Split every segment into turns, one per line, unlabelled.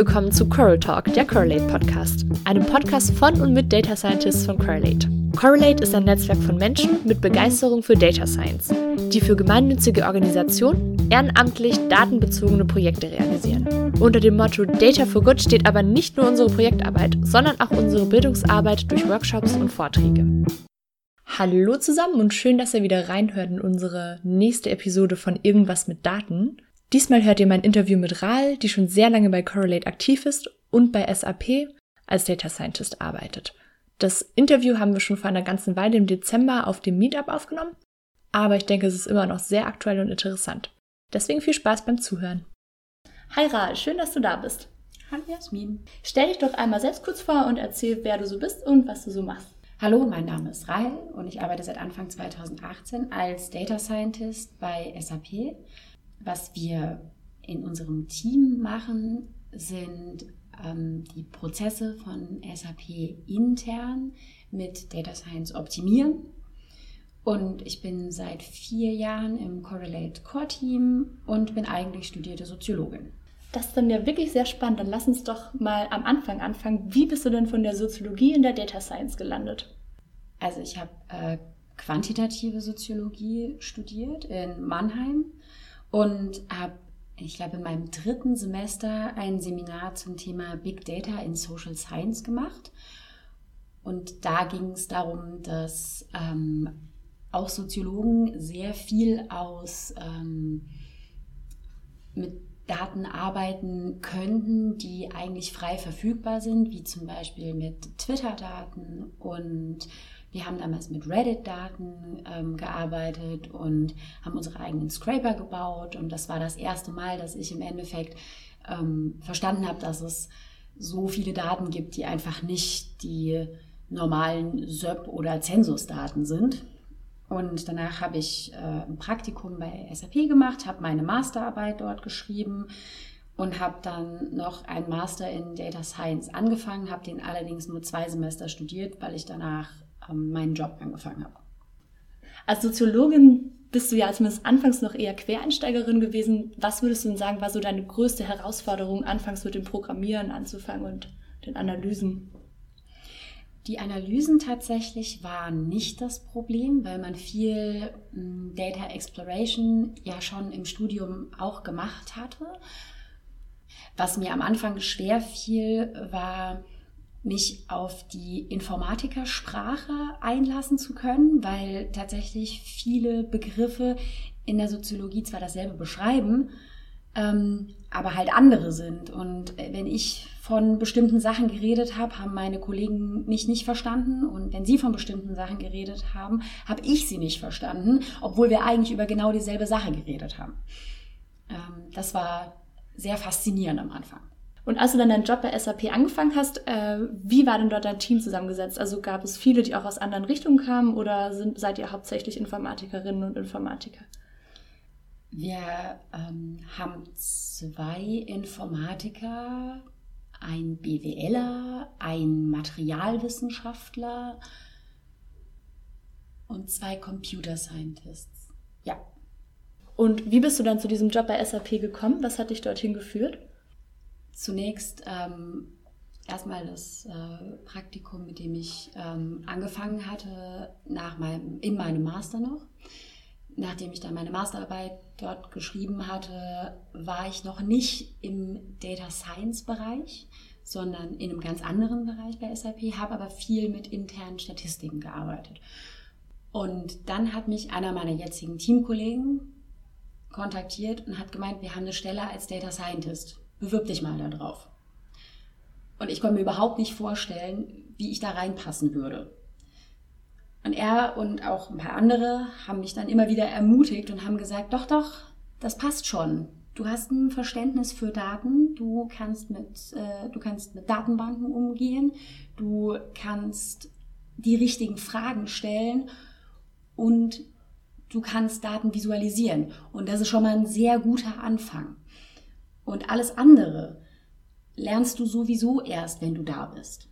willkommen zu Coral Talk, der Correlate Podcast, einem Podcast von und mit Data Scientists von Correlate. Correlate ist ein Netzwerk von Menschen mit Begeisterung für Data Science, die für gemeinnützige Organisationen ehrenamtlich datenbezogene Projekte realisieren. Unter dem Motto Data for Good steht aber nicht nur unsere Projektarbeit, sondern auch unsere Bildungsarbeit durch Workshops und Vorträge. Hallo zusammen und schön, dass ihr wieder reinhört in unsere nächste Episode von Irgendwas mit Daten. Diesmal hört ihr mein Interview mit Rahl, die schon sehr lange bei Correlate aktiv ist und bei SAP als Data Scientist arbeitet. Das Interview haben wir schon vor einer ganzen Weile im Dezember auf dem Meetup aufgenommen, aber ich denke, es ist immer noch sehr aktuell und interessant. Deswegen viel Spaß beim Zuhören. Hi Rahl, schön, dass du da bist.
Hallo Jasmin.
Stell dich doch einmal selbst kurz vor und erzähl, wer du so bist und was du so machst.
Hallo, mein Name ist Rahel und ich arbeite seit Anfang 2018 als Data Scientist bei SAP. Was wir in unserem Team machen, sind ähm, die Prozesse von SAP intern mit Data Science optimieren. Und ich bin seit vier Jahren im Correlate Core Team und bin eigentlich studierte Soziologin.
Das ist dann ja wirklich sehr spannend. Dann lass uns doch mal am Anfang anfangen. Wie bist du denn von der Soziologie in der Data Science gelandet?
Also ich habe äh, quantitative Soziologie studiert in Mannheim und habe, ich glaube, in meinem dritten Semester ein Seminar zum Thema Big Data in Social Science gemacht. Und da ging es darum, dass ähm, auch Soziologen sehr viel aus ähm, mit Daten arbeiten könnten, die eigentlich frei verfügbar sind, wie zum Beispiel mit Twitter-Daten und wir haben damals mit Reddit-Daten ähm, gearbeitet und haben unsere eigenen Scraper gebaut. Und das war das erste Mal, dass ich im Endeffekt ähm, verstanden habe, dass es so viele Daten gibt, die einfach nicht die normalen SÖP- oder Zensusdaten sind. Und danach habe ich äh, ein Praktikum bei SAP gemacht, habe meine Masterarbeit dort geschrieben und habe dann noch einen Master in Data Science angefangen, habe den allerdings nur zwei Semester studiert, weil ich danach ähm, meinen Job angefangen habe.
Als Soziologin bist du ja zumindest anfangs noch eher Quereinsteigerin gewesen. Was würdest du denn sagen, war so deine größte Herausforderung, anfangs mit dem Programmieren anzufangen und den Analysen?
Die Analysen tatsächlich waren nicht das Problem, weil man viel hm, Data Exploration ja schon im Studium auch gemacht hatte. Was mir am Anfang schwer fiel, war mich auf die Informatikersprache einlassen zu können, weil tatsächlich viele Begriffe in der Soziologie zwar dasselbe beschreiben, ähm, aber halt andere sind. Und wenn ich von bestimmten Sachen geredet habe, haben meine Kollegen mich nicht verstanden. Und wenn sie von bestimmten Sachen geredet haben, habe ich sie nicht verstanden, obwohl wir eigentlich über genau dieselbe Sache geredet haben. Ähm, das war sehr faszinierend am Anfang.
Und als du dann deinen Job bei SAP angefangen hast, äh, wie war denn dort dein Team zusammengesetzt? Also gab es viele, die auch aus anderen Richtungen kamen oder sind, seid ihr hauptsächlich Informatikerinnen und Informatiker?
Wir ähm, haben zwei Informatiker, ein BWLer, ein Materialwissenschaftler und zwei Computer Scientists. Ja.
Und wie bist du dann zu diesem Job bei SAP gekommen? Was hat dich dorthin geführt?
Zunächst ähm, erstmal das äh, Praktikum, mit dem ich ähm, angefangen hatte, nach meinem, in meinem Master noch. Nachdem ich dann meine Masterarbeit dort geschrieben hatte, war ich noch nicht im Data Science Bereich, sondern in einem ganz anderen Bereich bei SAP, habe aber viel mit internen Statistiken gearbeitet. Und dann hat mich einer meiner jetzigen Teamkollegen kontaktiert und hat gemeint, wir haben eine Stelle als Data Scientist bewirb dich mal da drauf. Und ich konnte mir überhaupt nicht vorstellen, wie ich da reinpassen würde. Und er und auch ein paar andere haben mich dann immer wieder ermutigt und haben gesagt, doch, doch, das passt schon. Du hast ein Verständnis für Daten, du kannst mit, äh, du kannst mit Datenbanken umgehen, du kannst die richtigen Fragen stellen und du kannst Daten visualisieren. Und das ist schon mal ein sehr guter Anfang. Und alles andere lernst du sowieso erst, wenn du da bist.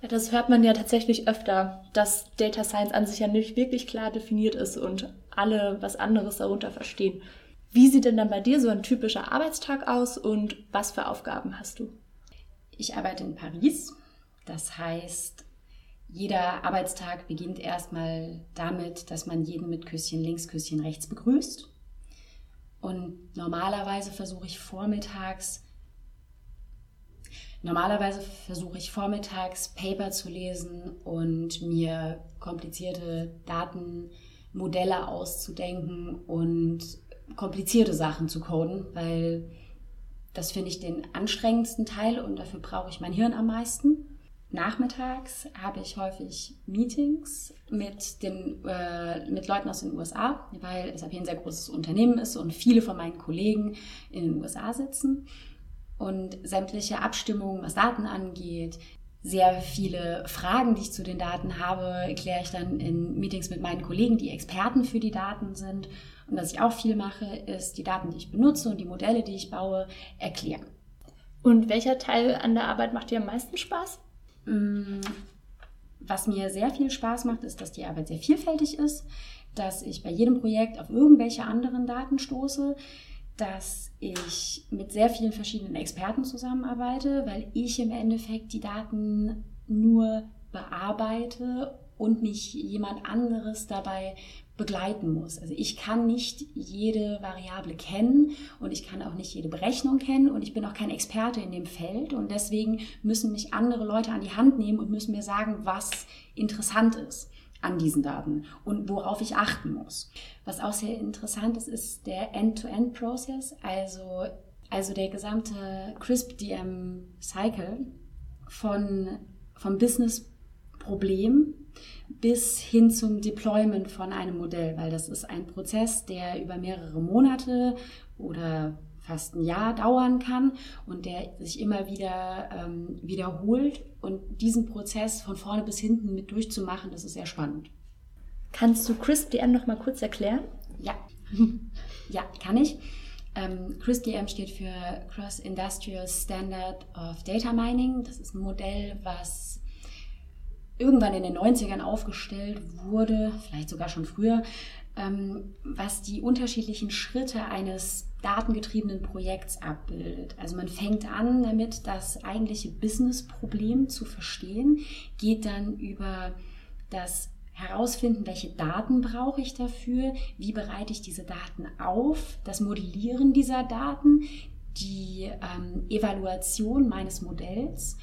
Ja, das hört man ja tatsächlich öfter, dass Data Science an sich ja nicht wirklich klar definiert ist und alle was anderes darunter verstehen. Wie sieht denn dann bei dir so ein typischer Arbeitstag aus und was für Aufgaben hast du?
Ich arbeite in Paris. Das heißt, jeder Arbeitstag beginnt erstmal damit, dass man jeden mit Küsschen links, Küsschen rechts begrüßt. Und normalerweise versuche ich vormittags Normalerweise versuche ich vormittags Paper zu lesen und mir komplizierte Datenmodelle auszudenken und komplizierte Sachen zu coden, weil das finde ich den anstrengendsten Teil und dafür brauche ich mein Hirn am meisten. Nachmittags habe ich häufig Meetings mit, den, äh, mit Leuten aus den USA, weil SAP ein sehr großes Unternehmen ist und viele von meinen Kollegen in den USA sitzen. Und sämtliche Abstimmungen, was Daten angeht, sehr viele Fragen, die ich zu den Daten habe, kläre ich dann in Meetings mit meinen Kollegen, die Experten für die Daten sind. Und was ich auch viel mache, ist die Daten, die ich benutze und die Modelle, die ich baue, erklären.
Und welcher Teil an der Arbeit macht dir am meisten Spaß?
Mm, was mir sehr viel Spaß macht, ist, dass die Arbeit sehr vielfältig ist, dass ich bei jedem Projekt auf irgendwelche anderen Daten stoße, dass ich mit sehr vielen verschiedenen Experten zusammenarbeite, weil ich im Endeffekt die Daten nur bearbeite und mich jemand anderes dabei begleiten muss. Also ich kann nicht jede Variable kennen und ich kann auch nicht jede Berechnung kennen und ich bin auch kein Experte in dem Feld und deswegen müssen mich andere Leute an die Hand nehmen und müssen mir sagen, was interessant ist an diesen Daten und worauf ich achten muss. Was auch sehr interessant ist, ist der End-to-End-Prozess, also, also der gesamte CRISP-DM-Cycle von, vom Business-Problem bis hin zum Deployment von einem Modell, weil das ist ein Prozess, der über mehrere Monate oder fast ein Jahr dauern kann und der sich immer wieder ähm, wiederholt. Und diesen Prozess von vorne bis hinten mit durchzumachen, das ist sehr spannend.
Kannst du CRISP-DM noch mal kurz erklären?
Ja, ja, kann ich. Ähm, CRISP-DM steht für Cross Industrial Standard of Data Mining. Das ist ein Modell, was irgendwann in den 90ern aufgestellt wurde, vielleicht sogar schon früher, ähm, was die unterschiedlichen Schritte eines datengetriebenen Projekts abbildet. Also man fängt an damit, das eigentliche Business-Problem zu verstehen, geht dann über das herausfinden, welche Daten brauche ich dafür, wie bereite ich diese Daten auf, das Modellieren dieser Daten, die ähm, Evaluation meines Modells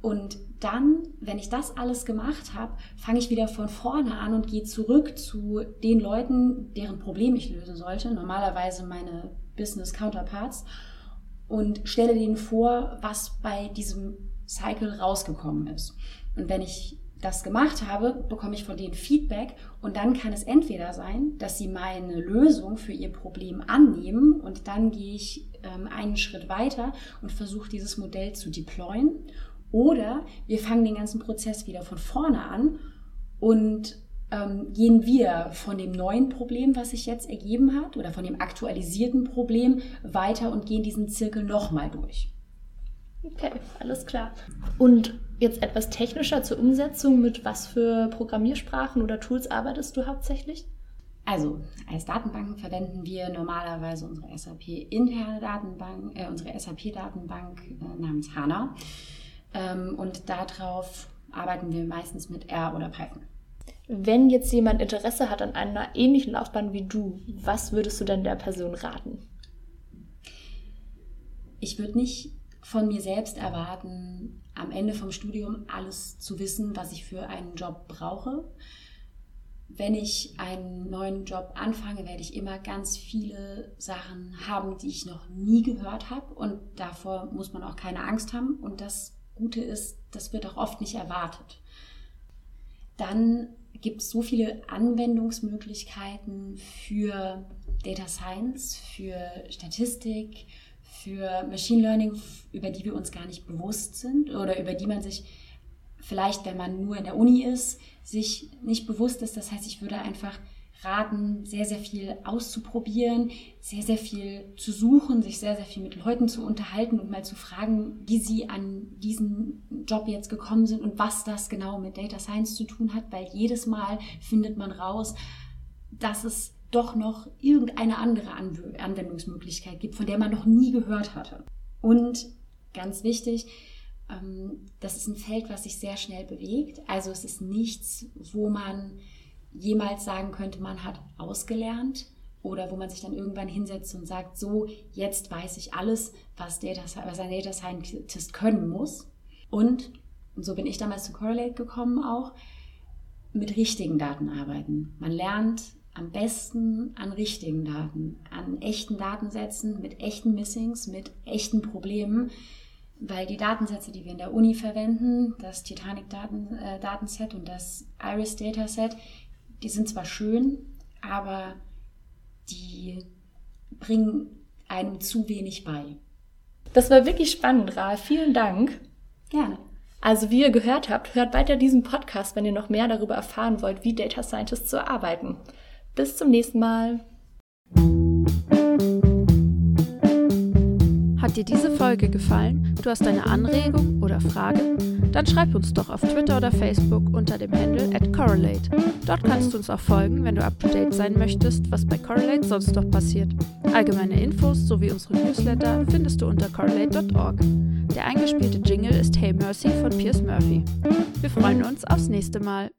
und dann, wenn ich das alles gemacht habe, fange ich wieder von vorne an und gehe zurück zu den Leuten, deren Problem ich lösen sollte, normalerweise meine Business Counterparts, und stelle denen vor, was bei diesem Cycle rausgekommen ist. Und wenn ich das gemacht habe, bekomme ich von denen Feedback und dann kann es entweder sein, dass sie meine Lösung für ihr Problem annehmen und dann gehe ich ähm, einen Schritt weiter und versuche dieses Modell zu deployen oder wir fangen den ganzen Prozess wieder von vorne an und ähm, gehen wir von dem neuen Problem, was sich jetzt ergeben hat, oder von dem aktualisierten Problem weiter und gehen diesen Zirkel nochmal durch.
Okay, alles klar. Und jetzt etwas technischer zur Umsetzung. Mit was für Programmiersprachen oder Tools arbeitest du hauptsächlich?
Also, als Datenbank verwenden wir normalerweise unsere SAP-interne Datenbank, äh, unsere SAP-Datenbank äh, namens HANA. Ähm, und darauf arbeiten wir meistens mit R oder Python.
Wenn jetzt jemand Interesse hat an einer ähnlichen Laufbahn wie du, was würdest du denn der Person raten?
Ich würde nicht von mir selbst erwarten, am Ende vom Studium alles zu wissen, was ich für einen Job brauche. Wenn ich einen neuen Job anfange, werde ich immer ganz viele Sachen haben, die ich noch nie gehört habe. Und davor muss man auch keine Angst haben. Und das Gute ist, das wird auch oft nicht erwartet. Dann gibt es so viele Anwendungsmöglichkeiten für Data Science, für Statistik, für Machine Learning, über die wir uns gar nicht bewusst sind oder über die man sich vielleicht, wenn man nur in der Uni ist, sich nicht bewusst ist. Das heißt, ich würde einfach raten, sehr, sehr viel auszuprobieren, sehr, sehr viel zu suchen, sich sehr, sehr viel mit Leuten zu unterhalten und mal zu fragen, wie sie an diesen Job jetzt gekommen sind und was das genau mit Data Science zu tun hat, weil jedes Mal findet man raus, dass es doch noch irgendeine andere Anwendungsmöglichkeit gibt, von der man noch nie gehört hatte. Und ganz wichtig, ähm, das ist ein Feld, was sich sehr schnell bewegt. Also es ist nichts, wo man jemals sagen könnte, man hat ausgelernt oder wo man sich dann irgendwann hinsetzt und sagt, so, jetzt weiß ich alles, was, Data, was ein Data Scientist können muss. Und, und so bin ich damals zu Correlate gekommen auch, mit richtigen Daten arbeiten. Man lernt am besten an richtigen Daten, an echten Datensätzen, mit echten Missings, mit echten Problemen, weil die Datensätze, die wir in der Uni verwenden, das Titanic-Datenset äh, und das Iris-Dataset, die sind zwar schön, aber die bringen einem zu wenig bei.
Das war wirklich spannend, Ra. Vielen Dank.
Gerne.
Also wie ihr gehört habt, hört weiter diesen Podcast, wenn ihr noch mehr darüber erfahren wollt, wie Data Scientists so arbeiten. Bis zum nächsten Mal.
Hat dir diese Folge gefallen? Du hast eine Anregung oder Frage? Dann schreib uns doch auf Twitter oder Facebook unter dem Handle at Correlate. Dort kannst du uns auch folgen, wenn du up to date sein möchtest, was bei Correlate sonst noch passiert. Allgemeine Infos sowie unsere Newsletter findest du unter correlate.org. Der eingespielte Jingle ist Hey Mercy von Piers Murphy. Wir freuen uns aufs nächste Mal.